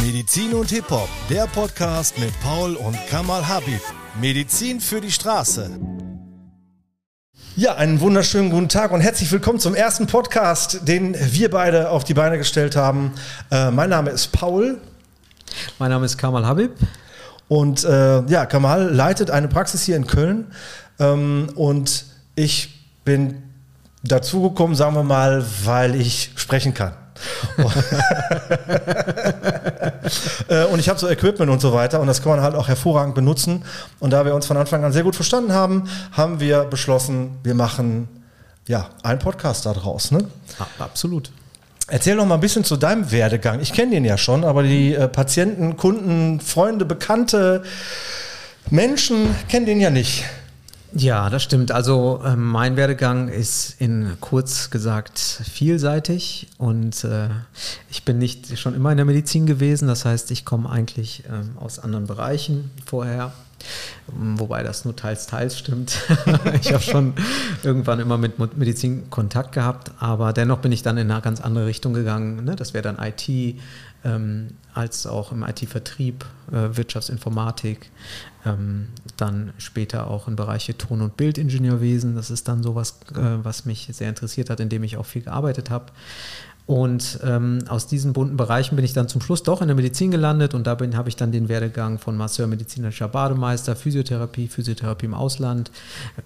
Medizin und Hip-Hop, der Podcast mit Paul und Kamal Habib. Medizin für die Straße. Ja, einen wunderschönen guten Tag und herzlich willkommen zum ersten Podcast, den wir beide auf die Beine gestellt haben. Äh, mein Name ist Paul. Mein Name ist Kamal Habib. Und äh, ja, Kamal leitet eine Praxis hier in Köln. Ähm, und ich bin dazugekommen, sagen wir mal, weil ich sprechen kann. Äh, und ich habe so Equipment und so weiter und das kann man halt auch hervorragend benutzen. Und da wir uns von Anfang an sehr gut verstanden haben, haben wir beschlossen, wir machen ja einen Podcast daraus. Ne? absolut. Erzähl noch mal ein bisschen zu deinem Werdegang. Ich kenne den ja schon, aber die äh, Patienten, Kunden, Freunde, Bekannte, Menschen kennen den ja nicht. Ja, das stimmt. Also äh, mein Werdegang ist in kurz gesagt vielseitig und äh, ich bin nicht schon immer in der Medizin gewesen. Das heißt, ich komme eigentlich äh, aus anderen Bereichen vorher. Wobei das nur teils, teils stimmt. ich habe schon irgendwann immer mit Medizin Kontakt gehabt, aber dennoch bin ich dann in eine ganz andere Richtung gegangen. Ne? Das wäre dann IT, ähm, als auch im IT-Vertrieb, äh, Wirtschaftsinformatik, ähm, dann später auch in Bereiche Ton- und Bildingenieurwesen. Das ist dann sowas, äh, was mich sehr interessiert hat, in dem ich auch viel gearbeitet habe. Und ähm, aus diesen bunten Bereichen bin ich dann zum Schluss doch in der Medizin gelandet und da habe ich dann den Werdegang von Masseur, medizinischer Bademeister, Physiotherapie, Physiotherapie im Ausland,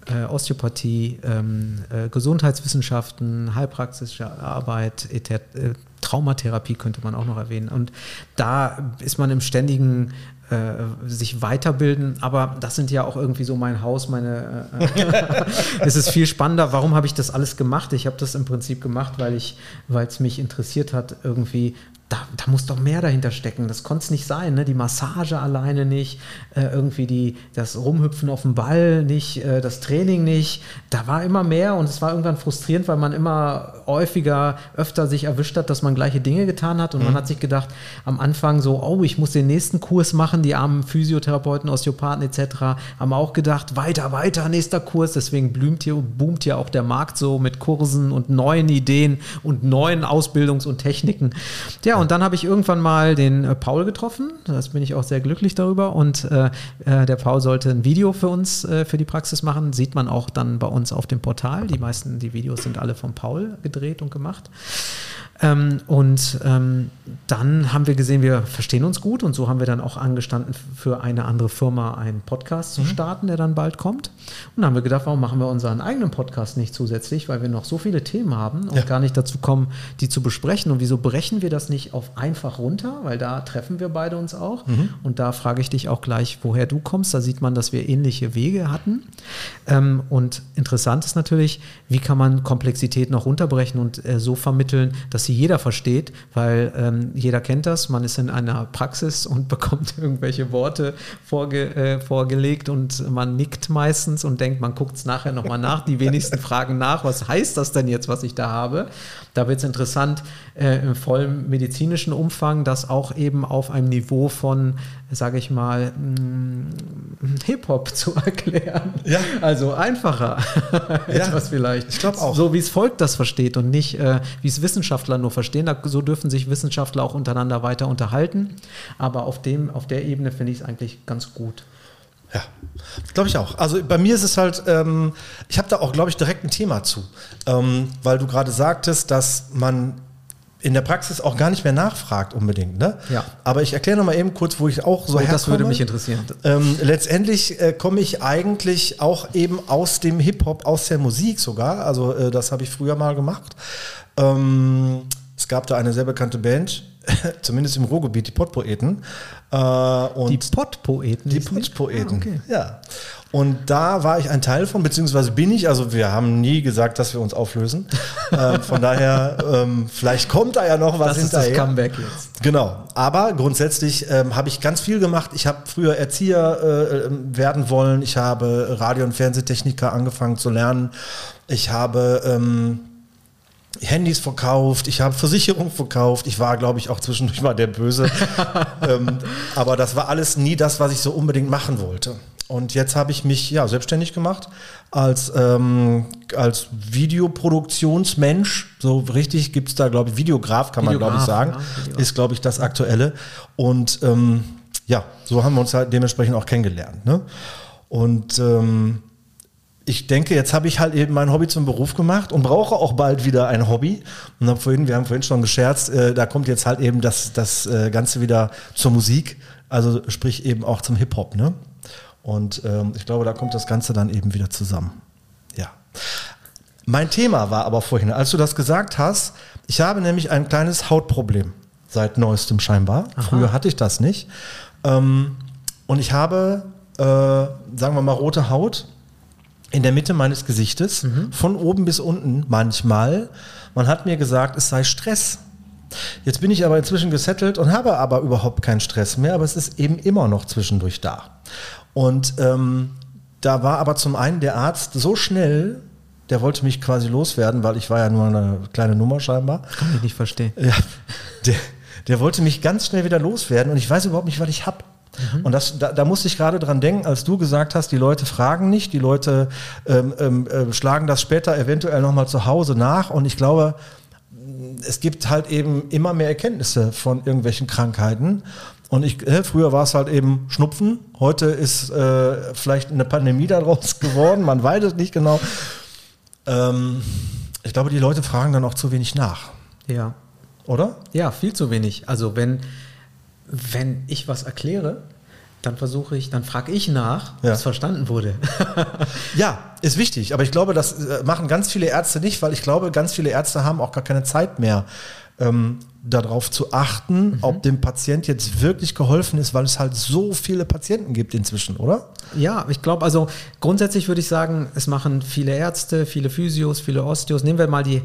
äh, Osteopathie, ähm, äh, Gesundheitswissenschaften, heilpraxische Arbeit, äh, Traumatherapie könnte man auch noch erwähnen. Und da ist man im ständigen äh, sich weiterbilden, aber das sind ja auch irgendwie so mein Haus, meine. Äh, es ist viel spannender. Warum habe ich das alles gemacht? Ich habe das im Prinzip gemacht, weil ich, weil es mich interessiert hat, irgendwie da, da, muss doch mehr dahinter stecken. Das konnte es nicht sein. Ne? Die Massage alleine nicht, äh, irgendwie die, das Rumhüpfen auf dem Ball nicht, äh, das Training nicht. Da war immer mehr und es war irgendwann frustrierend, weil man immer häufiger, öfter sich erwischt hat, dass man gleiche Dinge getan hat. Und mhm. man hat sich gedacht, am Anfang so, oh, ich muss den nächsten Kurs machen. Die armen Physiotherapeuten, Osteopathen etc. haben auch gedacht, weiter, weiter, nächster Kurs. Deswegen blümt hier, boomt hier auch der Markt so mit Kursen und neuen Ideen und neuen Ausbildungs- und Techniken. Ja, und dann habe ich irgendwann mal den äh, Paul getroffen. Das bin ich auch sehr glücklich darüber. Und äh, äh, der Paul sollte ein Video für uns, äh, für die Praxis machen. Sieht man auch dann bei uns auf dem Portal. Die meisten, die Videos sind alle von Paul gedreht und gemacht. Ähm, und ähm, dann haben wir gesehen, wir verstehen uns gut und so haben wir dann auch angestanden, für eine andere Firma einen Podcast zu mhm. starten, der dann bald kommt. Und dann haben wir gedacht, warum machen wir unseren eigenen Podcast nicht zusätzlich, weil wir noch so viele Themen haben und ja. gar nicht dazu kommen, die zu besprechen. Und wieso brechen wir das nicht auf einfach runter? Weil da treffen wir beide uns auch. Mhm. Und da frage ich dich auch gleich, woher du kommst. Da sieht man, dass wir ähnliche Wege hatten. Ähm, und interessant ist natürlich, wie kann man Komplexität noch runterbrechen und äh, so vermitteln, dass sie jeder versteht, weil ähm, jeder kennt das. Man ist in einer Praxis und bekommt irgendwelche Worte vorge äh, vorgelegt und man nickt meistens und denkt, man guckt es nachher nochmal nach. Die wenigsten fragen nach, was heißt das denn jetzt, was ich da habe? Da wird es interessant, äh, im vollen medizinischen Umfang, das auch eben auf einem Niveau von, sage ich mal, mm, Hip-Hop zu erklären. Ja. Also einfacher ja. etwas vielleicht. Ich glaube auch. So wie es Volk das versteht und nicht, äh, wie es Wissenschaftler nur verstehen. Da, so dürfen sich Wissenschaftler auch untereinander weiter unterhalten. Aber auf, dem, auf der Ebene finde ich es eigentlich ganz gut. Ja, glaube ich auch. Also bei mir ist es halt, ähm, ich habe da auch, glaube ich, direkt ein Thema zu, ähm, weil du gerade sagtest, dass man in der Praxis auch gar nicht mehr nachfragt unbedingt. Ne? Ja. Aber ich erkläre noch mal eben kurz, wo ich auch so oh, herkomme. Das würde mich interessieren. Ähm, letztendlich äh, komme ich eigentlich auch eben aus dem Hip-Hop, aus der Musik sogar. Also äh, das habe ich früher mal gemacht. Ähm, es gab da eine sehr bekannte Band, zumindest im Ruhrgebiet, die Pottpoeten. Äh, die Pottpoeten? Die Pottpoeten, ah, okay. ja. Und da war ich ein Teil von, beziehungsweise bin ich, also wir haben nie gesagt, dass wir uns auflösen. äh, von daher, ähm, vielleicht kommt da ja noch was das hinterher. Das ist das Comeback jetzt. Genau. Aber grundsätzlich ähm, habe ich ganz viel gemacht. Ich habe früher Erzieher äh, werden wollen. Ich habe Radio- und Fernsehtechniker angefangen zu lernen. Ich habe... Ähm, Handys verkauft, ich habe Versicherung verkauft, ich war, glaube ich, auch zwischendurch mal der Böse. ähm, aber das war alles nie das, was ich so unbedingt machen wollte. und jetzt habe ich mich ja selbstständig gemacht als, ähm, als Videoproduktionsmensch. So richtig gibt es da, glaube ich, Videograf kann man, glaube ich, Videograf, sagen. ja, Videograf. ist, glaube ich, das Aktuelle. Und ähm, ja, so haben wir uns halt dementsprechend auch kennengelernt. Ne? Und ähm, ich denke, jetzt habe ich halt eben mein Hobby zum Beruf gemacht und brauche auch bald wieder ein Hobby. Und hab vorhin, wir haben vorhin schon gescherzt, äh, da kommt jetzt halt eben das, das äh, Ganze wieder zur Musik, also sprich eben auch zum Hip-Hop. Ne? Und ähm, ich glaube, da kommt das Ganze dann eben wieder zusammen. Ja. Mein Thema war aber vorhin, als du das gesagt hast, ich habe nämlich ein kleines Hautproblem seit neuestem scheinbar. Früher hatte ich das nicht. Ähm, und ich habe, äh, sagen wir mal, rote Haut in der Mitte meines Gesichtes, von oben bis unten manchmal. Man hat mir gesagt, es sei Stress. Jetzt bin ich aber inzwischen gesettelt und habe aber überhaupt keinen Stress mehr, aber es ist eben immer noch zwischendurch da. Und ähm, da war aber zum einen der Arzt so schnell, der wollte mich quasi loswerden, weil ich war ja nur eine kleine Nummer scheinbar. Kann ich nicht verstehen. Ja, der, der wollte mich ganz schnell wieder loswerden und ich weiß überhaupt nicht, was ich hab. Und das, da, da musste ich gerade dran denken, als du gesagt hast, die Leute fragen nicht, die Leute ähm, ähm, äh, schlagen das später eventuell nochmal zu Hause nach. Und ich glaube, es gibt halt eben immer mehr Erkenntnisse von irgendwelchen Krankheiten. Und ich, äh, früher war es halt eben Schnupfen, heute ist äh, vielleicht eine Pandemie daraus geworden, man weiß es nicht genau. Ähm, ich glaube, die Leute fragen dann auch zu wenig nach, Ja. oder? Ja, viel zu wenig. Also wenn, wenn ich was erkläre, dann versuche ich, dann frage ich nach, Ja. ob es verstanden wurde. Ja, ist wichtig, aber ich glaube, das äh, machen ganz viele Ärzte nicht, weil ich glaube, ganz viele Ärzte haben auch gar keine Zeit mehr, ähm, darauf zu achten, ob dem Patient jetzt wirklich geholfen ist, weil es halt so viele Patienten gibt inzwischen, oder? Ja, ich glaube, also grundsätzlich würde ich sagen, es machen viele Ärzte, viele Physios, viele Osteos. Nehmen wir mal die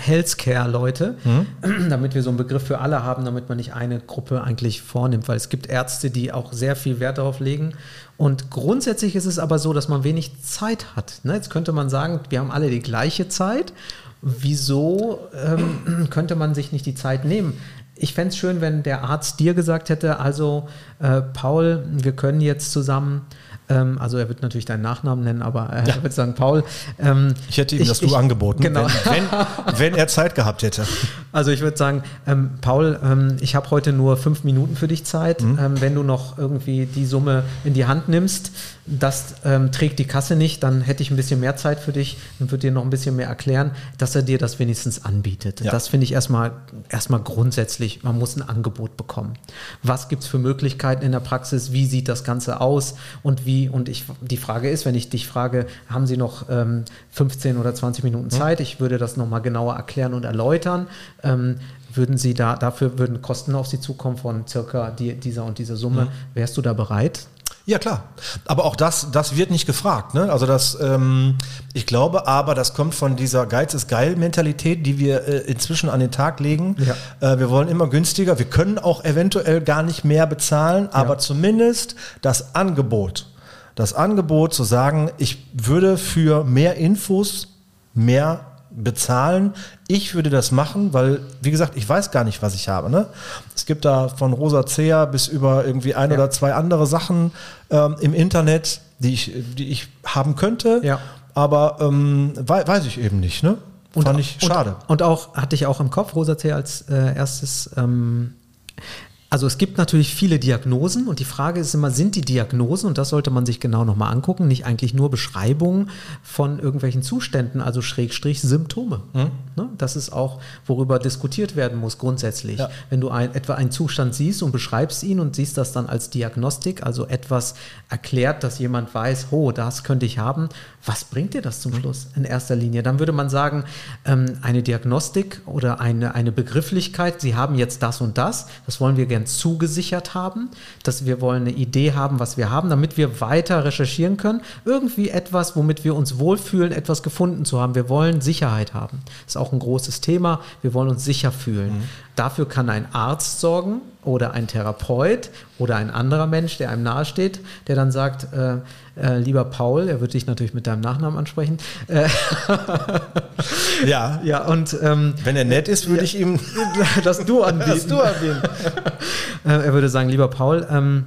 Healthcare-Leute, damit wir so einen Begriff für alle haben, damit man nicht eine Gruppe eigentlich vornimmt, weil es gibt Ärzte, die auch sehr viel Wert darauf legen. Und grundsätzlich ist es aber so, dass man wenig Zeit hat. Ne? Jetzt könnte man sagen, wir haben alle die gleiche Zeit. Wieso ähm, könnte man sich nicht die Zeit nehmen? Ich fände es schön, wenn der Arzt dir gesagt hätte, also äh, Paul, wir können jetzt zusammen, ähm, also er wird natürlich deinen Nachnamen nennen, aber er wird sagen, Paul. Ähm, Ich hätte ihm das Du angeboten, Genau. wenn, wenn, wenn er Zeit gehabt hätte. Also ich würde sagen, ähm, Paul, ähm, ich habe heute nur fünf Minuten für dich Zeit. Mhm. Ähm, wenn du noch irgendwie die Summe in die Hand nimmst, das ähm, trägt die Kasse nicht, dann hätte ich ein bisschen mehr Zeit für dich und würde dir noch ein bisschen mehr erklären, dass er dir das wenigstens anbietet. Ja. Das finde ich erstmal, erstmal grundsätzlich, man muss ein Angebot bekommen. Was gibt es für Möglichkeiten in der Praxis? Wie sieht das Ganze aus? Und wie, und ich, die Frage ist, wenn ich dich frage, haben Sie noch ähm, 15 oder 20 Minuten Zeit? Ich würde das nochmal genauer erklären und erläutern. Ähm, würden Sie da, dafür würden Kosten auf Sie zukommen von circa die, dieser und dieser Summe. Wärst du da bereit? Ja, klar. Aber auch das, das wird nicht gefragt. Ne? Also das, ähm, ich glaube aber, das kommt von dieser Geiz ist geil Mentalität, die wir äh, inzwischen an den Tag legen. Ja. Äh, wir wollen immer günstiger. Wir können auch eventuell gar nicht mehr bezahlen, aber zumindest das Angebot, das Angebot zu sagen, ich würde für mehr Infos mehr bezahlen. Ich würde das machen, weil, wie gesagt, ich weiß gar nicht, was ich habe. Ne? Es gibt da von Rosacea bis über irgendwie ein Ja. oder zwei andere Sachen ähm, im Internet, die ich, die ich haben könnte, Ja. aber ähm, wei weiß ich eben nicht. Ne? Fand ich schade. Und, und auch, hatte ich auch im Kopf, Rosacea als äh, erstes. Ähm, also es gibt natürlich viele Diagnosen und die Frage ist immer, sind die Diagnosen, und das sollte man sich genau nochmal angucken, nicht eigentlich nur Beschreibungen von irgendwelchen Zuständen, also Schrägstrich Symptome. Hm? Ne? Das ist auch, worüber diskutiert werden muss grundsätzlich. Ja. Wenn du ein, etwa einen Zustand siehst und beschreibst ihn und siehst das dann als Diagnostik, also etwas erklärt, dass jemand weiß, oh, das könnte ich haben, was bringt dir das zum Schluss in erster Linie? Dann würde man sagen, ähm, eine Diagnostik oder eine, eine Begrifflichkeit, Sie haben jetzt das und das, das wollen wir gern zugesichert haben, dass wir wollen eine Idee haben, was wir haben, damit wir weiter recherchieren können. Irgendwie etwas, womit wir uns wohlfühlen, etwas gefunden zu haben. Wir wollen Sicherheit haben. Das ist auch ein großes Thema. Wir wollen uns sicher fühlen. Dafür kann ein Arzt sorgen oder ein Therapeut oder ein anderer Mensch, der einem nahesteht, der dann sagt, äh, äh, lieber Paul, er wird dich natürlich mit deinem Nachnamen ansprechen. Äh, Ja, ja, und ähm, wenn er nett ist, würde ich ihm das Du anbieten. das Du erwähnen. Äh, er würde sagen, lieber Paul, ähm,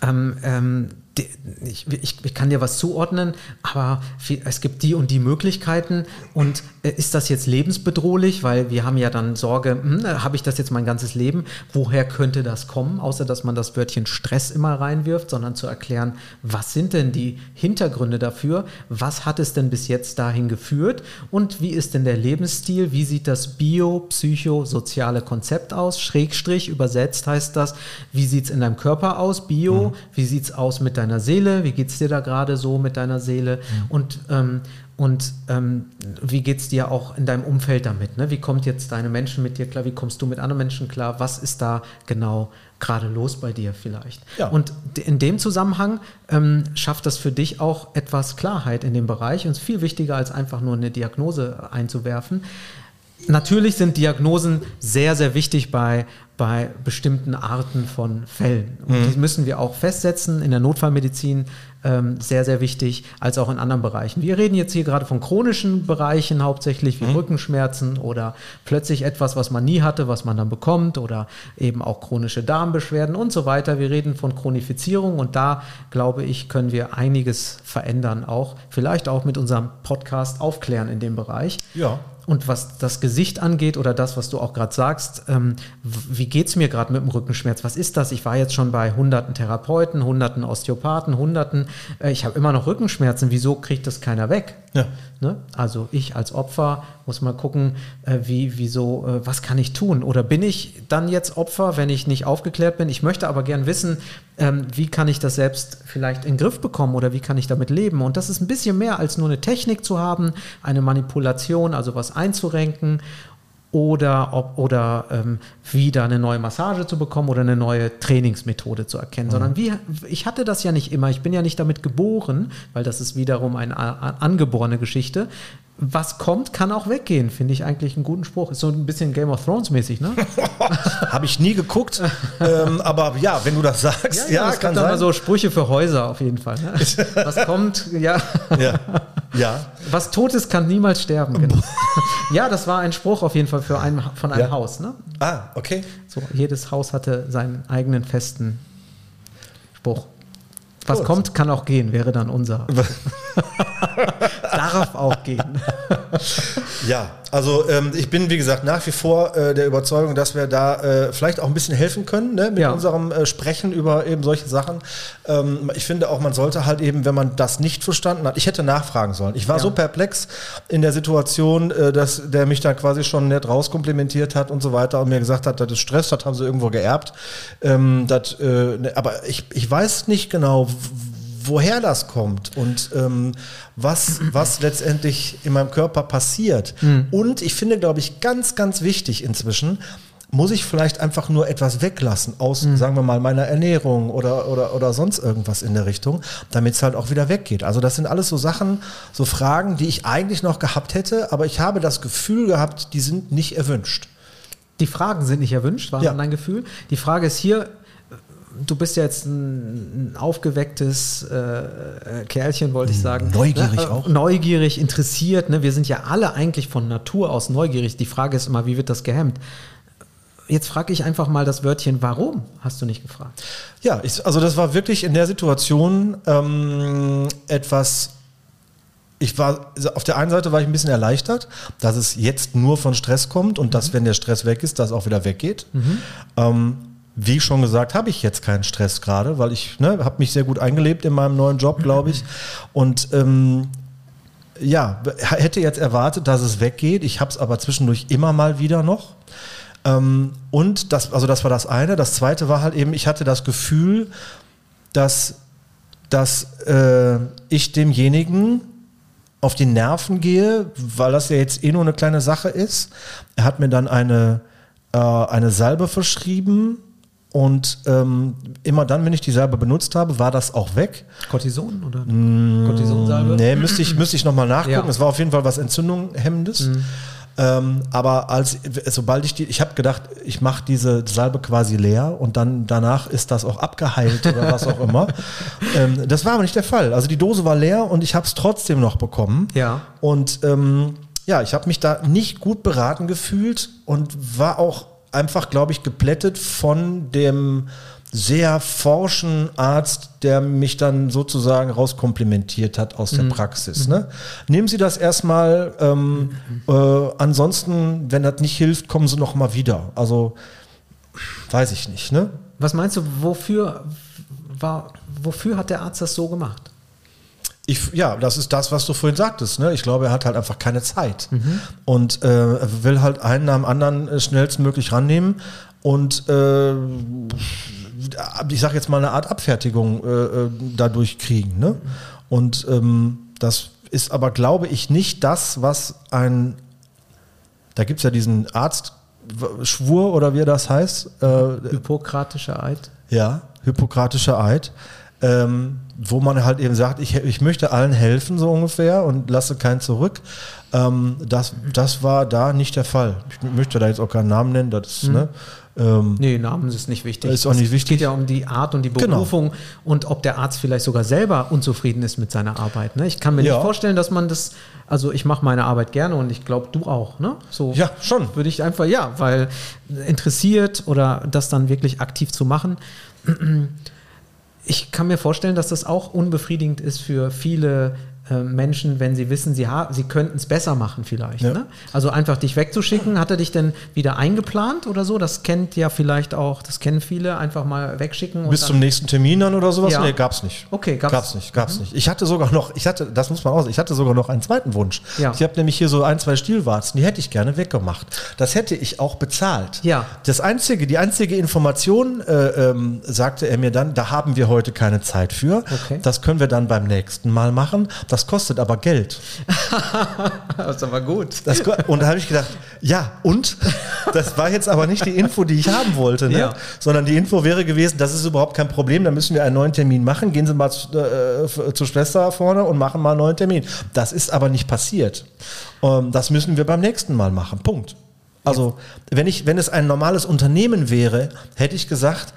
ähm, ähm, ich, ich, ich, kann dir was zuordnen, aber es gibt die und die Möglichkeiten. Und äh, ist das jetzt lebensbedrohlich? Weil wir haben ja dann Sorge, hm, äh, habe ich das jetzt mein ganzes Leben? Woher könnte das kommen? Außer dass man das Wörtchen Stress immer reinwirft, sondern zu erklären, was sind denn die Hintergründe dafür? Was hat es denn bis jetzt dahin geführt? Und wie ist denn der Lebensstil? Wie sieht das bio-psychosoziale Konzept aus? Schrägstrich übersetzt heißt das, wie sieht es in deinem Körper aus? Bio, mhm. wie sieht es aus mit deiner Seele? Wie geht es dir da gerade so mit deiner Seele? Mhm. Und, ähm, und ähm, wie geht es dir auch in deinem Umfeld damit? Ne? Wie kommt jetzt deine Menschen mit dir klar? Wie kommst du mit anderen Menschen klar? Was ist da genau gerade los bei dir vielleicht? Ja. Und in dem Zusammenhang ähm, schafft das für dich auch etwas Klarheit in dem Bereich und ist viel wichtiger, als einfach nur eine Diagnose einzuwerfen. Natürlich sind Diagnosen sehr, sehr wichtig bei, bei bestimmten Arten von Fällen. Und mhm. die müssen wir auch festsetzen in der Notfallmedizin, ähm, sehr, sehr wichtig, als auch in anderen Bereichen. Wir reden jetzt hier gerade von chronischen Bereichen hauptsächlich, wie mhm. Rückenschmerzen oder plötzlich etwas, was man nie hatte, was man dann bekommt oder eben auch chronische Darmbeschwerden und so weiter. Wir reden von Chronifizierung und da, glaube ich, können wir einiges verändern, auch vielleicht auch mit unserem Podcast aufklären in dem Bereich. Ja. Und was das Gesicht angeht oder das, was du auch gerade sagst, ähm, wie geht es mir gerade mit dem Rückenschmerz? Was ist das? Ich war jetzt schon bei hunderten Therapeuten, hunderten Osteopathen, hunderten. Äh, ich habe immer noch Rückenschmerzen. Wieso kriegt das keiner weg? Ja. Ne? Also ich als Opfer muss mal gucken, äh, wie, wieso, äh, was kann ich tun? Oder bin ich dann jetzt Opfer, wenn ich nicht aufgeklärt bin? Ich möchte aber gern wissen, ähm, wie kann ich das selbst vielleicht in den Griff bekommen oder wie kann ich damit leben? Und das ist ein bisschen mehr als nur eine Technik zu haben, eine Manipulation, also was einzurenken oder, ob, oder ähm, wieder eine neue Massage zu bekommen oder eine neue Trainingsmethode zu erkennen, mhm. sondern wie, ich hatte das ja nicht immer, ich bin ja nicht damit geboren, weil das ist wiederum eine angeborene Geschichte was kommt, kann auch weggehen, finde ich eigentlich einen guten Spruch. Ist so ein bisschen Game of Thrones mäßig, ne? Habe ich nie geguckt, ähm, aber ja, wenn du das sagst, ja, ja, ja es kann gibt sein. so Sprüche für Häuser auf jeden Fall. Ne? Was kommt, ja. ja. Ja. Was tot ist, kann niemals sterben. Genau. ja, das war ein Spruch auf jeden Fall für ein, von einem ja. Haus, ne? Ah, okay. So, jedes Haus hatte seinen eigenen festen Spruch. Was Gut. kommt, kann auch gehen, wäre dann unser. Darf auch gehen. ja, also ähm, ich bin, wie gesagt, nach wie vor äh, der Überzeugung, dass wir da äh, vielleicht auch ein bisschen helfen können ne, mit ja. unserem äh, Sprechen über eben solche Sachen. Ähm, ich finde auch, man sollte halt eben, wenn man das nicht verstanden hat, ich hätte nachfragen sollen. Ich war ja. so perplex in der Situation, äh, dass der mich da quasi schon nett rauskomplimentiert hat und so weiter und mir gesagt hat, das ist Stress, das haben sie irgendwo geerbt. Ähm, das, äh, ne, aber ich, ich weiß nicht genau, woher das kommt und ähm, was, was letztendlich in meinem Körper passiert. Mhm. Und ich finde, glaube ich, ganz, ganz wichtig inzwischen, muss ich vielleicht einfach nur etwas weglassen aus, mhm. sagen wir mal, meiner Ernährung oder, oder, oder sonst irgendwas in der Richtung, damit es halt auch wieder weggeht. Also das sind alles so Sachen, so Fragen, die ich eigentlich noch gehabt hätte, aber ich habe das Gefühl gehabt, die sind nicht erwünscht. Die Fragen sind nicht erwünscht, war ja. mein Gefühl. Die Frage ist hier, du bist ja jetzt ein, ein aufgewecktes äh, Kerlchen, wollte ich sagen. Neugierig ne? auch. Neugierig, interessiert. Ne? Wir sind ja alle eigentlich von Natur aus neugierig. Die Frage ist immer, wie wird das gehemmt? Jetzt frage ich einfach mal das Wörtchen, warum hast du nicht gefragt? Ja, ich, also das war wirklich in der Situation ähm, etwas ich war, auf der einen Seite war ich ein bisschen erleichtert, dass es jetzt nur von Stress kommt und dass, mhm. wenn der Stress weg ist, das auch wieder weggeht. Mhm. Ähm, wie schon gesagt, habe ich jetzt keinen Stress gerade, weil ich ne, habe mich sehr gut eingelebt in meinem neuen Job, glaube ich. Und ähm, ja, hätte jetzt erwartet, dass es weggeht. Ich habe es aber zwischendurch immer mal wieder noch. Ähm, und das, also das war das eine. Das zweite war halt eben, ich hatte das Gefühl, dass, dass äh, ich demjenigen auf die Nerven gehe, weil das ja jetzt eh nur eine kleine Sache ist. Er hat mir dann eine, äh, eine Salbe verschrieben, und ähm, immer dann, wenn ich die Salbe benutzt habe, war das auch weg. Cortison oder mmh, Cortisonsalbe? Nee, müsste ich, müsste ich nochmal nachgucken. Ja. Es war auf jeden Fall was Entzündungshemmendes. Mhm. Ähm, aber als, sobald ich die, ich habe gedacht, ich mache diese Salbe quasi leer und dann danach ist das auch abgeheilt oder was auch immer. Ähm, das war aber nicht der Fall. Also die Dose war leer und ich habe es trotzdem noch bekommen. Ja. Und ähm, ja, ich habe mich da nicht gut beraten gefühlt und war auch einfach, glaube ich, geplättet von dem sehr forschen Arzt, der mich dann sozusagen rauskomplimentiert hat aus der Praxis. Ne? Nehmen Sie das erstmal. Ähm, äh, ansonsten, wenn das nicht hilft, kommen Sie noch mal wieder. Also weiß ich nicht. Ne? Was meinst du, wofür, war, wofür hat der Arzt das so gemacht? Ich, ja, das ist das, was du vorhin sagtest. Ne? Ich glaube, er hat halt einfach keine Zeit und äh, will halt einen nach dem anderen äh, schnellstmöglich rannehmen und äh, ich sage jetzt mal eine Art Abfertigung äh, äh, dadurch kriegen. Ne? Und ähm, das ist aber, glaube ich, nicht das, was ein, da gibt es ja diesen Arztschwur oder wie das heißt, äh, Hippokratischer Eid? ja, hippokratischer Eid, ähm, wo man halt eben sagt, ich, ich möchte allen helfen, so ungefähr, und lasse keinen zurück. Ähm, das, das war da nicht der Fall. Ich möchte da jetzt auch keinen Namen nennen, das ist, ne? Ähm, Nee, Namen ist nicht wichtig. Ist auch nicht Es wichtig. geht ja um die Art und die Genau. Berufung und ob der Arzt vielleicht sogar selber unzufrieden ist mit seiner Arbeit. Ne? Ich kann mir Ja. nicht vorstellen, dass man das, also ich mache meine Arbeit gerne und ich glaube, du auch. Ne? So Ja, schon. Würde ich einfach, ja, weil interessiert oder das dann wirklich aktiv zu machen. Ich kann mir vorstellen, dass das auch unbefriedigend ist für viele Menschen, wenn sie wissen, sie, sie könnten es besser machen vielleicht. Ja. Ne? Also einfach dich wegzuschicken, hat er dich denn wieder eingeplant oder so? Das kennt ja vielleicht auch, das kennen viele, einfach mal wegschicken. bis zum nächsten Termin dann oder sowas? Ja. Nee, gab's nicht. Okay, gab's- gab's nicht, gab's nicht. Ich hatte sogar noch, ich hatte, das muss man sagen, ich hatte sogar noch einen zweiten Wunsch. Ja. Ich habe nämlich hier so ein, zwei Stielwarzen, die hätte ich gerne weggemacht. Das hätte ich auch bezahlt. Ja. Das einzige, die einzige Information, äh, ähm, sagte er mir dann, da haben wir heute keine Zeit für. Okay. Das können wir dann beim nächsten Mal machen. Das kostet aber Geld. Das ist aber gut. Das, und da habe ich gedacht, ja, und? Das war jetzt aber nicht die Info, die ich haben wollte, ne? Ja. sondern die Info wäre gewesen, das ist überhaupt kein Problem, da müssen wir einen neuen Termin machen. Gehen Sie mal zu, äh, zur Schwester vorne und machen mal einen neuen Termin. Das ist aber nicht passiert. Ähm, das müssen wir beim nächsten Mal machen. Punkt. Also, wenn, ich, wenn es ein normales Unternehmen wäre, hätte ich gesagt,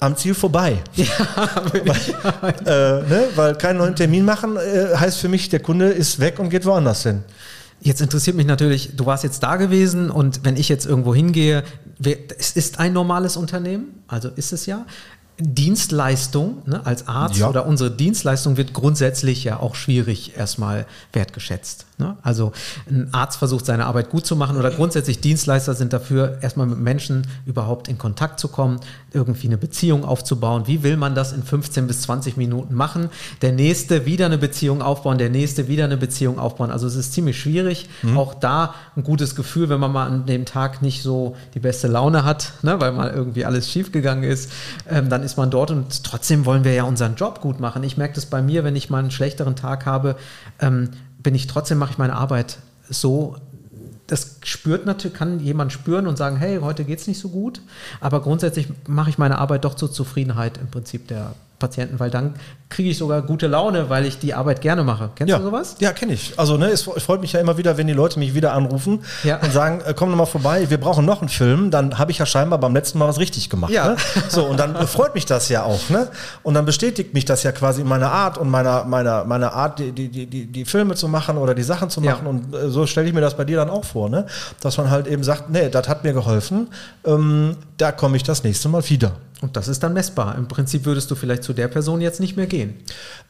am Ziel vorbei. weil, äh, ne? weil keinen neuen Termin machen äh, heißt für mich, der Kunde ist weg und geht woanders hin. Jetzt interessiert mich natürlich, du warst jetzt da gewesen und wenn ich jetzt irgendwo hingehe, es ist ein normales Unternehmen, also ist es ja. Dienstleistung ne, als Arzt Ja. oder unsere Dienstleistung wird grundsätzlich ja auch schwierig erstmal wertgeschätzt. Ne? Also ein Arzt versucht seine Arbeit gut zu machen oder grundsätzlich Dienstleister sind dafür, erstmal mit Menschen überhaupt in Kontakt zu kommen, irgendwie eine Beziehung aufzubauen. Wie will man das in 15 bis 20 Minuten machen? Der nächste wieder eine Beziehung aufbauen, der nächste wieder eine Beziehung aufbauen. Also es ist ziemlich schwierig. Auch da ein gutes Gefühl, wenn man mal an dem Tag nicht so die beste Laune hat, ne, weil mal irgendwie alles schiefgegangen ist, ähm, dann ist man dort und trotzdem wollen wir ja unseren Job gut machen. Ich merke das bei mir, wenn ich mal einen schlechteren Tag habe, ähm, bin ich trotzdem mache ich meine Arbeit so das spürt natürlich, kann jemand spüren und sagen, hey, heute geht es nicht so gut. Aber grundsätzlich mache ich meine Arbeit doch zur Zufriedenheit im Prinzip der Patienten, weil dann kriege ich sogar gute Laune, weil ich die Arbeit gerne mache. Kennst ja. du sowas? Ja, kenne ich. Also ne, es freut mich ja immer wieder, wenn die Leute mich wieder anrufen Ja. und sagen, äh, komm noch mal vorbei, wir brauchen noch einen Film. Dann habe ich ja scheinbar beim letzten Mal was richtig gemacht. Ja. Ne? So, und dann äh, freut mich das ja auch. Ne? Und dann bestätigt mich das ja quasi in meiner Art und meiner, meiner, meiner Art, die, die, die, die, Filme zu machen oder die Sachen zu Ja. machen. Und äh, so stelle ich mir das bei dir dann auch vor. Ne? Dass man halt eben sagt, nee, das hat mir geholfen, ähm, da komme ich das nächste Mal wieder. Und das ist dann messbar. Im Prinzip würdest du vielleicht zu der Person jetzt nicht mehr gehen.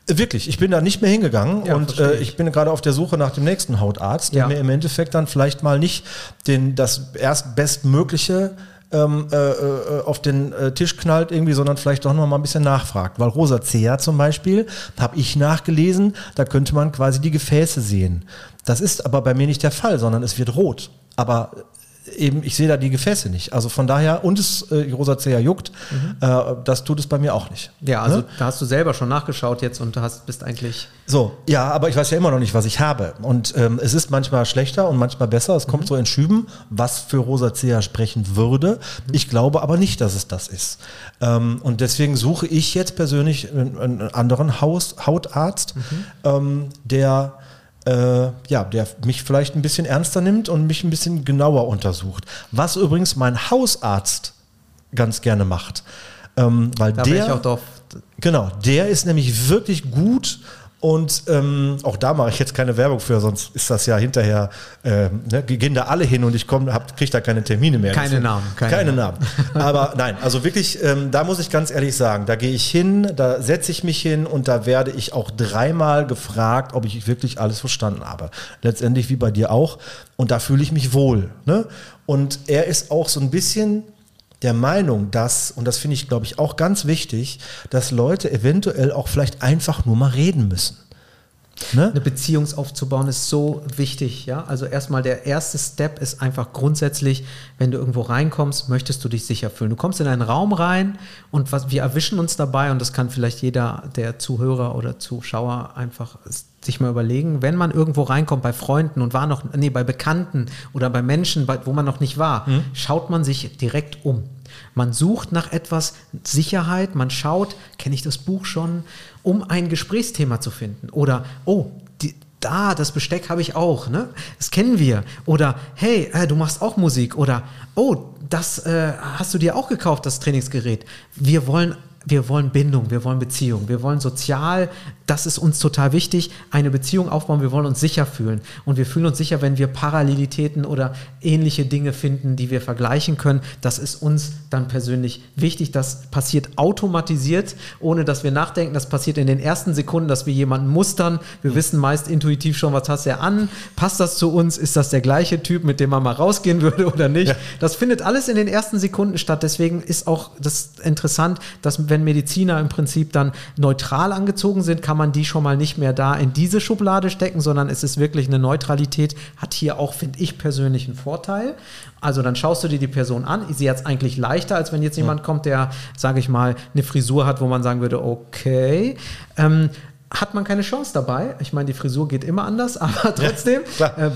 Äh, Wirklich, ich bin da nicht mehr hingegangen Ja, und äh, ich. bin gerade auf der Suche nach dem nächsten Hautarzt, der Ja. mir im Endeffekt dann vielleicht mal nicht den, das erstbestmögliche ähm, äh, äh, auf den äh, Tisch knallt irgendwie, sondern vielleicht doch noch mal ein bisschen nachfragt. Weil Rosacea zum Beispiel, habe ich nachgelesen, da könnte man quasi die Gefäße sehen. Das ist aber bei mir nicht der Fall, sondern es wird rot. Aber eben, ich sehe da die Gefäße nicht. Also von daher, und es, äh, Rosacea juckt, äh, das tut es bei mir auch nicht. Ja, also Ne? da hast du selber schon nachgeschaut jetzt und du hast, bist eigentlich. So, ja, aber ich weiß ja immer noch nicht, was ich habe. Und ähm, es ist manchmal schlechter und manchmal besser. Es kommt so in Schüben, was für Rosacea sprechen würde. Ich glaube aber nicht, dass es das ist. Ähm, und deswegen suche ich jetzt persönlich einen, einen anderen Haus, Hautarzt, ähm, der ja, der mich vielleicht ein bisschen ernster nimmt und mich ein bisschen genauer untersucht. Was übrigens mein Hausarzt ganz gerne macht. Ähm, weil Da der, wäre ich auch drauf. Genau, der ist nämlich wirklich gut Und ähm, auch da mache ich jetzt keine Werbung für, sonst ist das ja hinterher, äh, ne, gehen da alle hin und ich kriege da keine Termine mehr. Keine Deswegen, Namen. Keine, keine Namen. Aber nein, also wirklich, ähm, da muss ich ganz ehrlich sagen, da gehe ich hin, da setze ich mich hin und da werde ich auch dreimal gefragt, ob ich wirklich alles verstanden habe. Letztendlich wie bei dir auch. Und da fühle ich mich wohl. Ne? Und er ist auch so ein bisschen der Meinung, dass, und das finde ich, glaube ich, auch ganz wichtig, dass Leute eventuell auch vielleicht einfach nur mal reden müssen. Ne? Eine Beziehung aufzubauen ist so wichtig, ja. Also erstmal der erste Step ist einfach grundsätzlich, wenn du irgendwo reinkommst, möchtest du dich sicher fühlen. Du kommst in einen Raum rein und was, wir erwischen uns dabei, und das kann vielleicht jeder der Zuhörer oder Zuschauer einfach sich mal überlegen, wenn man irgendwo reinkommt bei Freunden und war noch, nee, bei Bekannten oder bei Menschen, wo man noch nicht war, mhm. schaut man sich direkt um. Man sucht nach etwas Sicherheit, man schaut, kenne ich das Buch schon, um ein Gesprächsthema zu finden. Oder, oh, die, da, das Besteck habe ich auch, ne? Das kennen wir. Oder, hey, äh, du machst auch Musik. Oder, oh, das äh, hast du dir auch gekauft, das Trainingsgerät. Wir wollen wir wollen Bindung, wir wollen Beziehung, wir wollen sozial, das ist uns total wichtig, eine Beziehung aufbauen, wir wollen uns sicher fühlen. Und wir fühlen uns sicher, wenn wir Parallelitäten oder ähnliche Dinge finden, die wir vergleichen können. Das ist uns dann persönlich wichtig. Das passiert automatisiert, ohne dass wir nachdenken. Das passiert in den ersten Sekunden, dass wir jemanden mustern. Wir wissen meist intuitiv schon, was hast er an? Passt das zu uns? Ist das der gleiche Typ, mit dem man mal rausgehen würde oder nicht? Ja. Das findet alles in den ersten Sekunden statt. Deswegen ist auch das interessant, dass wenn Mediziner im Prinzip dann neutral angezogen sind, kann man die schon mal nicht mehr da in diese Schublade stecken, sondern es ist wirklich eine Neutralität, hat hier auch, finde ich persönlich, einen Vorteil. Also dann schaust du dir die Person an. Sie hat es eigentlich leichter, als wenn jetzt jemand kommt, der, sage ich mal, eine Frisur hat, wo man sagen würde, okay. Ähm, hat man keine Chance dabei. Ich meine, die Frisur geht immer anders, aber trotzdem, ja, äh,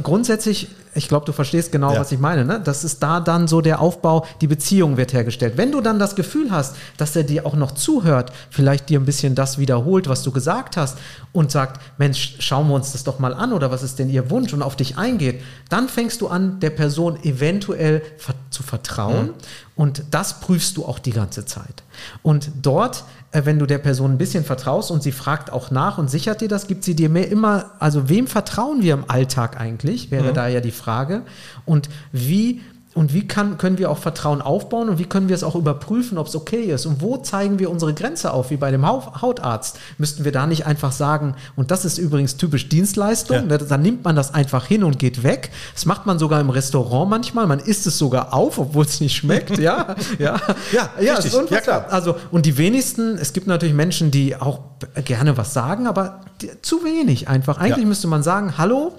grundsätzlich, ich glaube, du verstehst genau, ja. was ich meine. Ne? Das ist da dann so der Aufbau, die Beziehung wird hergestellt. Wenn du dann das Gefühl hast, dass er dir auch noch zuhört, vielleicht dir ein bisschen das wiederholt, was du gesagt hast und sagt, Mensch, schauen wir uns das doch mal an oder was ist denn ihr Wunsch und auf dich eingeht, dann fängst du an, der Person eventuell zu vertrauen mhm. und das prüfst du auch die ganze Zeit. Und dort wenn du der Person ein bisschen vertraust und sie fragt auch nach und sichert dir das, gibt sie dir mehr immer, also wem vertrauen wir im Alltag eigentlich, wäre mhm. da ja die Frage. Und wie und wie kann, können wir auch Vertrauen aufbauen und wie können wir es auch überprüfen, ob es okay ist? Und wo zeigen wir unsere Grenze auf, wie bei dem Hautarzt? Müssten wir da nicht einfach sagen, und das ist übrigens typisch Dienstleistung, ja. Ne, dann nimmt man das einfach hin und geht weg. Das macht man sogar im Restaurant manchmal, man isst es sogar auf, obwohl es nicht schmeckt, ja. Ja, ja, ja, ist ja klar. Also, und die wenigsten, es gibt natürlich Menschen, die auch gerne was sagen, aber zu wenig einfach. Eigentlich ja. müsste man sagen, hallo,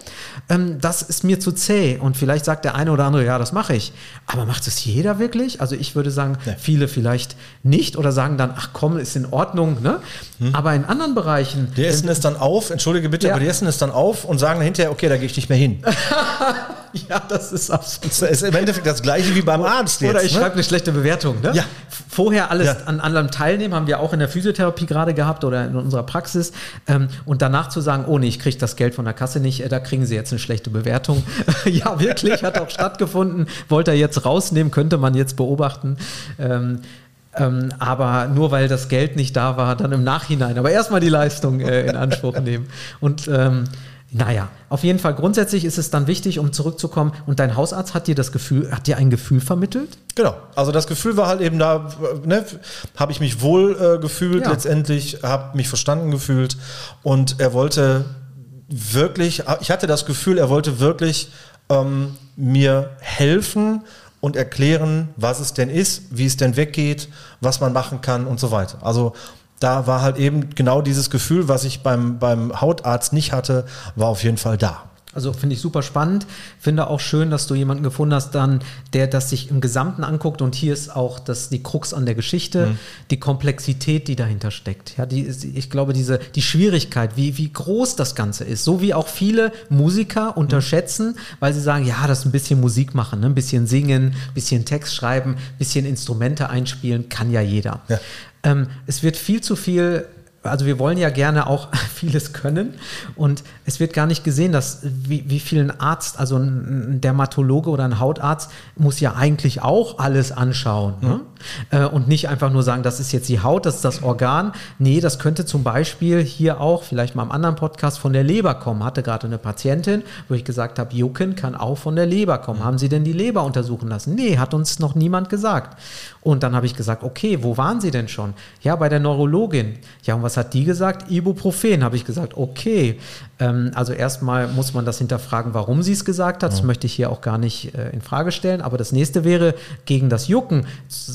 ähm, das ist mir zu zäh. Und vielleicht sagt der eine oder andere, ja, das mache ich. Aber macht es jeder wirklich? Also ich würde sagen, ja. viele vielleicht nicht oder sagen dann, ach komm, ist in Ordnung. Ne? Hm. Aber in anderen Bereichen. Die essen es dann auf, entschuldige bitte, ja. aber die essen es dann auf und sagen hinterher, okay, da gehe ich nicht mehr hin. ja, das ist absolut. Das ist im Endeffekt das gleiche wie beim Arzt jetzt. Oder ich ne? schreibe eine schlechte Bewertung. Ne? Ja. Vorher alles ja. an anderem teilnehmen, haben wir auch in der Physiotherapie gerade gehabt oder in unserer Praxis. Ähm, und danach zu sagen, oh nee, ich kriege das Geld von der Kasse nicht, äh, da kriegen Sie jetzt eine schlechte Bewertung. ja, wirklich, hat auch stattgefunden. Wollte er jetzt rausnehmen, könnte man jetzt beobachten. Ähm, ähm, aber nur weil das Geld nicht da war, dann im Nachhinein. Aber erstmal die Leistung äh, in Anspruch nehmen. Und ähm, naja, auf jeden Fall grundsätzlich ist es dann wichtig, um zurückzukommen. Und dein Hausarzt hat dir das Gefühl, hat dir ein Gefühl vermittelt? Genau. Also das Gefühl war halt eben da, ne, habe ich mich wohl äh, gefühlt ja. letztendlich, habe mich verstanden gefühlt und er wollte wirklich, ich hatte das Gefühl, er wollte wirklich ähm, mir helfen und erklären, was es denn ist, wie es denn weggeht, was man machen kann und so weiter. Also da war halt eben genau dieses Gefühl, was ich beim, beim Hautarzt nicht hatte, war auf jeden Fall da. Also finde ich super spannend. Finde auch schön, dass du jemanden gefunden hast, dann, der das sich im Gesamten anguckt. Und hier ist auch das, die Krux an der Geschichte, mhm. die Komplexität, die dahinter steckt. Ja, die, ich glaube, diese, die Schwierigkeit, wie, wie groß das Ganze ist. So wie auch viele Musiker unterschätzen, mhm. weil sie sagen, ja, das ist ein bisschen Musik machen, ne? ein bisschen singen, ein bisschen Text schreiben, ein bisschen Instrumente einspielen, kann ja jeder. Ja. Ähm, es wird viel zu viel also wir wollen ja gerne auch vieles können und es wird gar nicht gesehen, dass wie, wie viel ein Arzt, also ein Dermatologe oder ein Hautarzt muss ja eigentlich auch alles anschauen. Ne? Äh, und nicht einfach nur sagen, das ist jetzt die Haut, das ist das Organ. Nee, das könnte zum Beispiel hier auch, vielleicht mal im anderen Podcast, von der Leber kommen. Hatte gerade eine Patientin, wo ich gesagt habe, Jucken kann auch von der Leber kommen. Haben Sie denn die Leber untersuchen lassen? Nee, hat uns noch niemand gesagt. Und dann habe ich gesagt, okay, wo waren Sie denn schon? Ja, bei der Neurologin. Ja, und was hat die gesagt? Ibuprofen, habe ich gesagt. Okay, ähm, also erstmal muss man das hinterfragen, warum sie es gesagt hat. Das ja. möchte ich hier auch gar nicht äh, in Frage stellen. Aber das nächste wäre gegen das Jucken.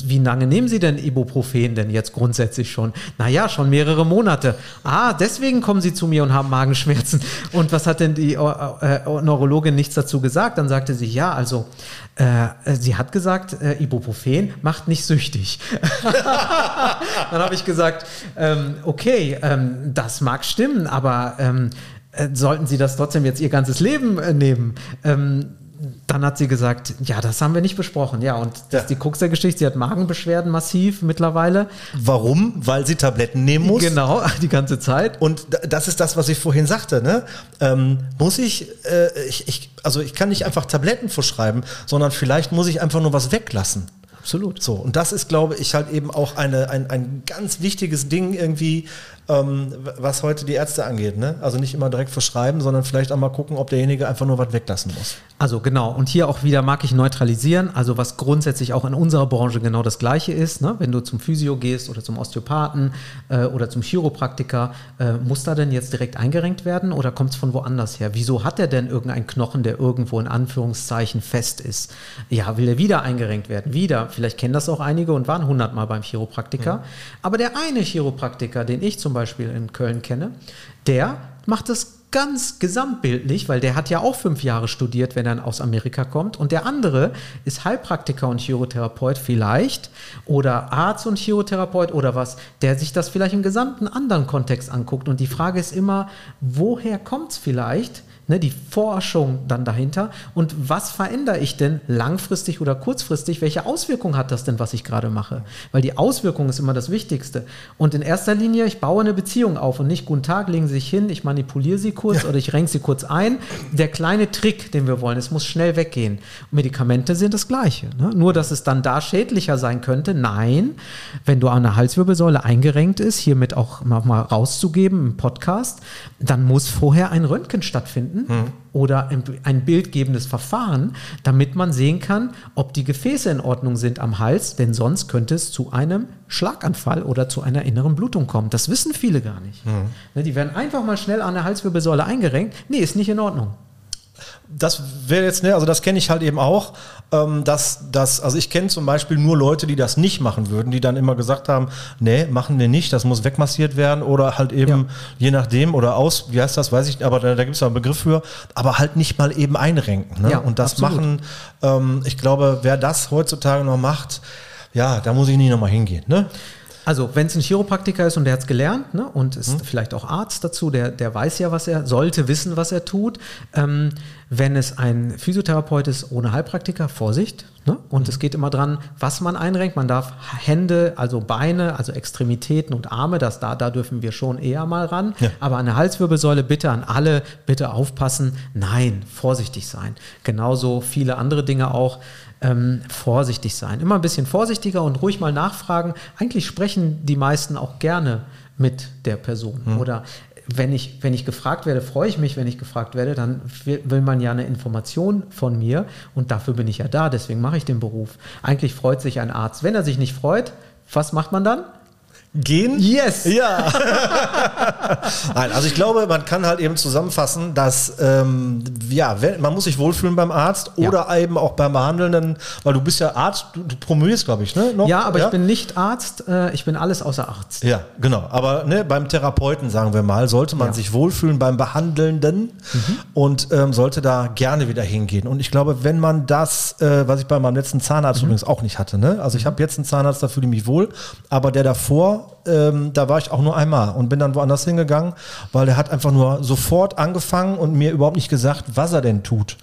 Wie lange nehmen Sie denn Ibuprofen denn jetzt grundsätzlich schon? Naja, schon mehrere Monate. Ah, deswegen kommen Sie zu mir und haben Magenschmerzen. Und was hat denn die äh, äh, Neurologin nichts dazu gesagt? Dann sagte sie, ja, also äh, sie hat gesagt, äh, Ibuprofen macht nicht süchtig. Dann habe ich gesagt, ähm, okay, ähm, das mag stimmen, aber ähm, äh, sollten Sie das trotzdem jetzt Ihr ganzes Leben äh, nehmen? Ähm, dann hat sie gesagt, ja, das haben wir nicht besprochen. Ja, und das ist die Krux der Geschichte. Sie hat Magenbeschwerden massiv mittlerweile. Warum? Weil sie Tabletten nehmen muss. Genau, die ganze Zeit. Und das ist das, was ich vorhin sagte. Ne? Ähm, muss ich, äh, ich, ich, also ich kann nicht einfach Tabletten verschreiben, sondern vielleicht muss ich einfach nur was weglassen. Absolut. So, und das ist, glaube ich, halt eben auch eine, ein, ein ganz wichtiges Ding irgendwie, ähm, was heute die Ärzte angeht. Ne? Also nicht immer direkt verschreiben, sondern vielleicht auch mal gucken, ob derjenige einfach nur was weglassen muss. Also genau, und hier auch wieder mag ich neutralisieren, also was grundsätzlich auch in unserer Branche genau das gleiche ist. Ne? Wenn du zum Physio gehst oder zum Osteopathen äh, oder zum Chiropraktiker, äh, muss da denn jetzt direkt eingerenkt werden oder kommt es von woanders her? Wieso hat er denn irgendeinen Knochen, der irgendwo in Anführungszeichen fest ist? Ja, will er wieder eingerenkt werden? Wieder. Vielleicht kennen das auch einige und waren hundertmal beim Chiropraktiker. Mhm. Aber der eine Chiropraktiker, den ich zum Beispiel Beispiel in Köln kenne, der macht das ganz gesamtbildlich, weil der hat ja auch fünf Jahre studiert, wenn er aus Amerika kommt. Und der andere ist Heilpraktiker und Chirotherapeut vielleicht oder Arzt und Chirotherapeut oder was, der sich das vielleicht im gesamten anderen Kontext anguckt. Und die Frage ist immer, woher kommt es vielleicht? Ne, die Forschung dann dahinter und was verändere ich denn langfristig oder kurzfristig? Welche Auswirkungen hat das denn, was ich gerade mache? Weil die Auswirkung ist immer das Wichtigste. Und in erster Linie, ich baue eine Beziehung auf und nicht, guten Tag, legen Sie sich hin, ich manipuliere Sie kurz ja. oder ich renke Sie kurz ein. Der kleine Trick, den wir wollen, es muss schnell weggehen. Medikamente sind das Gleiche. Ne? Nur, dass es dann da schädlicher sein könnte. Nein, wenn du an der Halswirbelsäule eingerenkt ist, hiermit auch mal rauszugeben im Podcast, dann muss vorher ein Röntgen stattfinden finden hm. oder ein bildgebendes Verfahren, damit man sehen kann, ob die Gefäße in Ordnung sind am Hals, denn sonst könnte es zu einem Schlaganfall oder zu einer inneren Blutung kommen. Das wissen viele gar nicht. Hm. Die werden einfach mal schnell an der Halswirbelsäule eingerenkt. Nee, ist nicht in Ordnung das wäre jetzt, ne, also das kenne ich halt eben auch, ähm, dass das, also ich kenne zum Beispiel nur Leute, die das nicht machen würden, die dann immer gesagt haben, nee, machen wir nicht, das muss wegmassiert werden oder halt eben, ja. je nachdem, oder aus, wie heißt das, weiß ich nicht, aber da, da gibt es ja einen Begriff für, aber halt nicht mal eben einrenken. Ne? Ja, und das absolut. machen, ähm, ich glaube, wer das heutzutage noch macht, ja, da muss ich nicht nochmal hingehen. Ne? Also, wenn es ein Chiropraktiker ist und der hat es gelernt ne, und ist hm. vielleicht auch Arzt dazu, der, der weiß ja, was er sollte wissen, was er tut. Ähm, wenn es ein Physiotherapeut ist ohne Heilpraktiker, Vorsicht. Ne? Und mhm. es geht immer dran, was man einrenkt. Man darf Hände, also Beine, also Extremitäten und Arme, das, da, da dürfen wir schon eher mal ran. Ja. Aber an der Halswirbelsäule bitte an alle, bitte aufpassen. Nein, vorsichtig sein. Genauso viele andere Dinge auch ähm, vorsichtig sein. Immer ein bisschen vorsichtiger und ruhig mal nachfragen. Eigentlich sprechen die meisten auch gerne mit der Person. Mhm. Oder wenn ich, wenn ich gefragt werde, freue ich mich, wenn ich gefragt werde, dann will, will, man ja eine Information von mir und dafür bin ich ja da, deswegen mache ich den Beruf. Eigentlich freut sich ein Arzt. Wenn er sich nicht freut, was macht man dann? Gehen? Yes! Ja. Nein, also ich glaube, man kann halt eben zusammenfassen, dass ähm, ja, man muss sich wohlfühlen beim Arzt oder ja. eben auch beim Behandelnden, weil du bist ja Arzt, du, du promovierst, glaube ich, ne? Noch? Ja, aber ja? ich bin nicht Arzt, äh, ich bin alles außer Arzt. Ja, genau. Aber ne, beim Therapeuten, sagen wir mal, sollte man ja. sich wohlfühlen beim Behandelnden mhm. und ähm, sollte da gerne wieder hingehen. Und ich glaube, wenn man das, äh, was ich bei meinem letzten Zahnarzt mhm. übrigens auch nicht hatte, ne? Also ich habe jetzt einen Zahnarzt, da fühle ich mich wohl, aber der davor ähm, da war ich auch nur einmal und bin dann woanders hingegangen, weil der hat einfach nur sofort angefangen und mir überhaupt nicht gesagt, was er denn tut.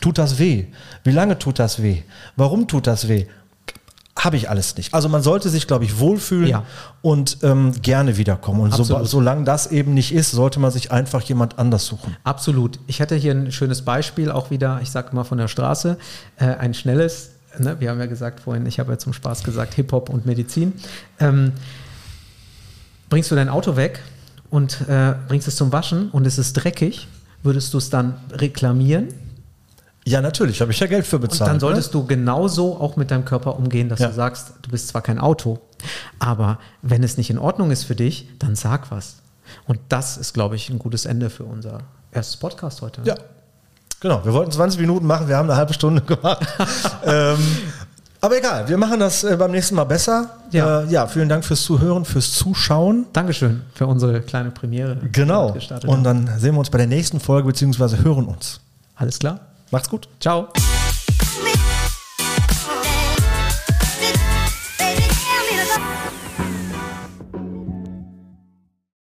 Tut das weh? Wie lange tut das weh? Warum tut das weh? Habe ich alles nicht. Also man sollte sich, glaube ich, wohlfühlen ja. und ähm, gerne wiederkommen. Und so, solange das eben nicht ist, sollte man sich einfach jemand anders suchen. Absolut. Ich hätte hier ein schönes Beispiel auch wieder, ich sage mal von der Straße, äh, ein schnelles ne, wir haben ja gesagt vorhin, ich habe ja zum Spaß gesagt, Hip-Hop und Medizin. Ähm, bringst du dein Auto weg und äh, bringst es zum Waschen und es ist dreckig, würdest du es dann reklamieren? Ja, natürlich, habe ich ja Geld für Und bezahlt. dann solltest ne? du genauso auch mit deinem Körper umgehen, dass Ja. du sagst, du bist zwar kein Auto, aber wenn es nicht in Ordnung ist für dich, dann sag was. Und das ist, glaube ich, ein gutes Ende für unser erstes Podcast heute. ne? Ja, genau. Wir wollten 20 Minuten machen, wir haben eine halbe Stunde gemacht. ähm, aber egal, wir machen das äh, beim nächsten Mal besser. Ja. Äh, ja, vielen Dank fürs Zuhören, fürs Zuschauen. Dankeschön für unsere kleine Premiere. Genau. Und dann sehen wir uns bei der nächsten Folge, beziehungsweise hören uns. Alles klar? Macht's gut. Ciao.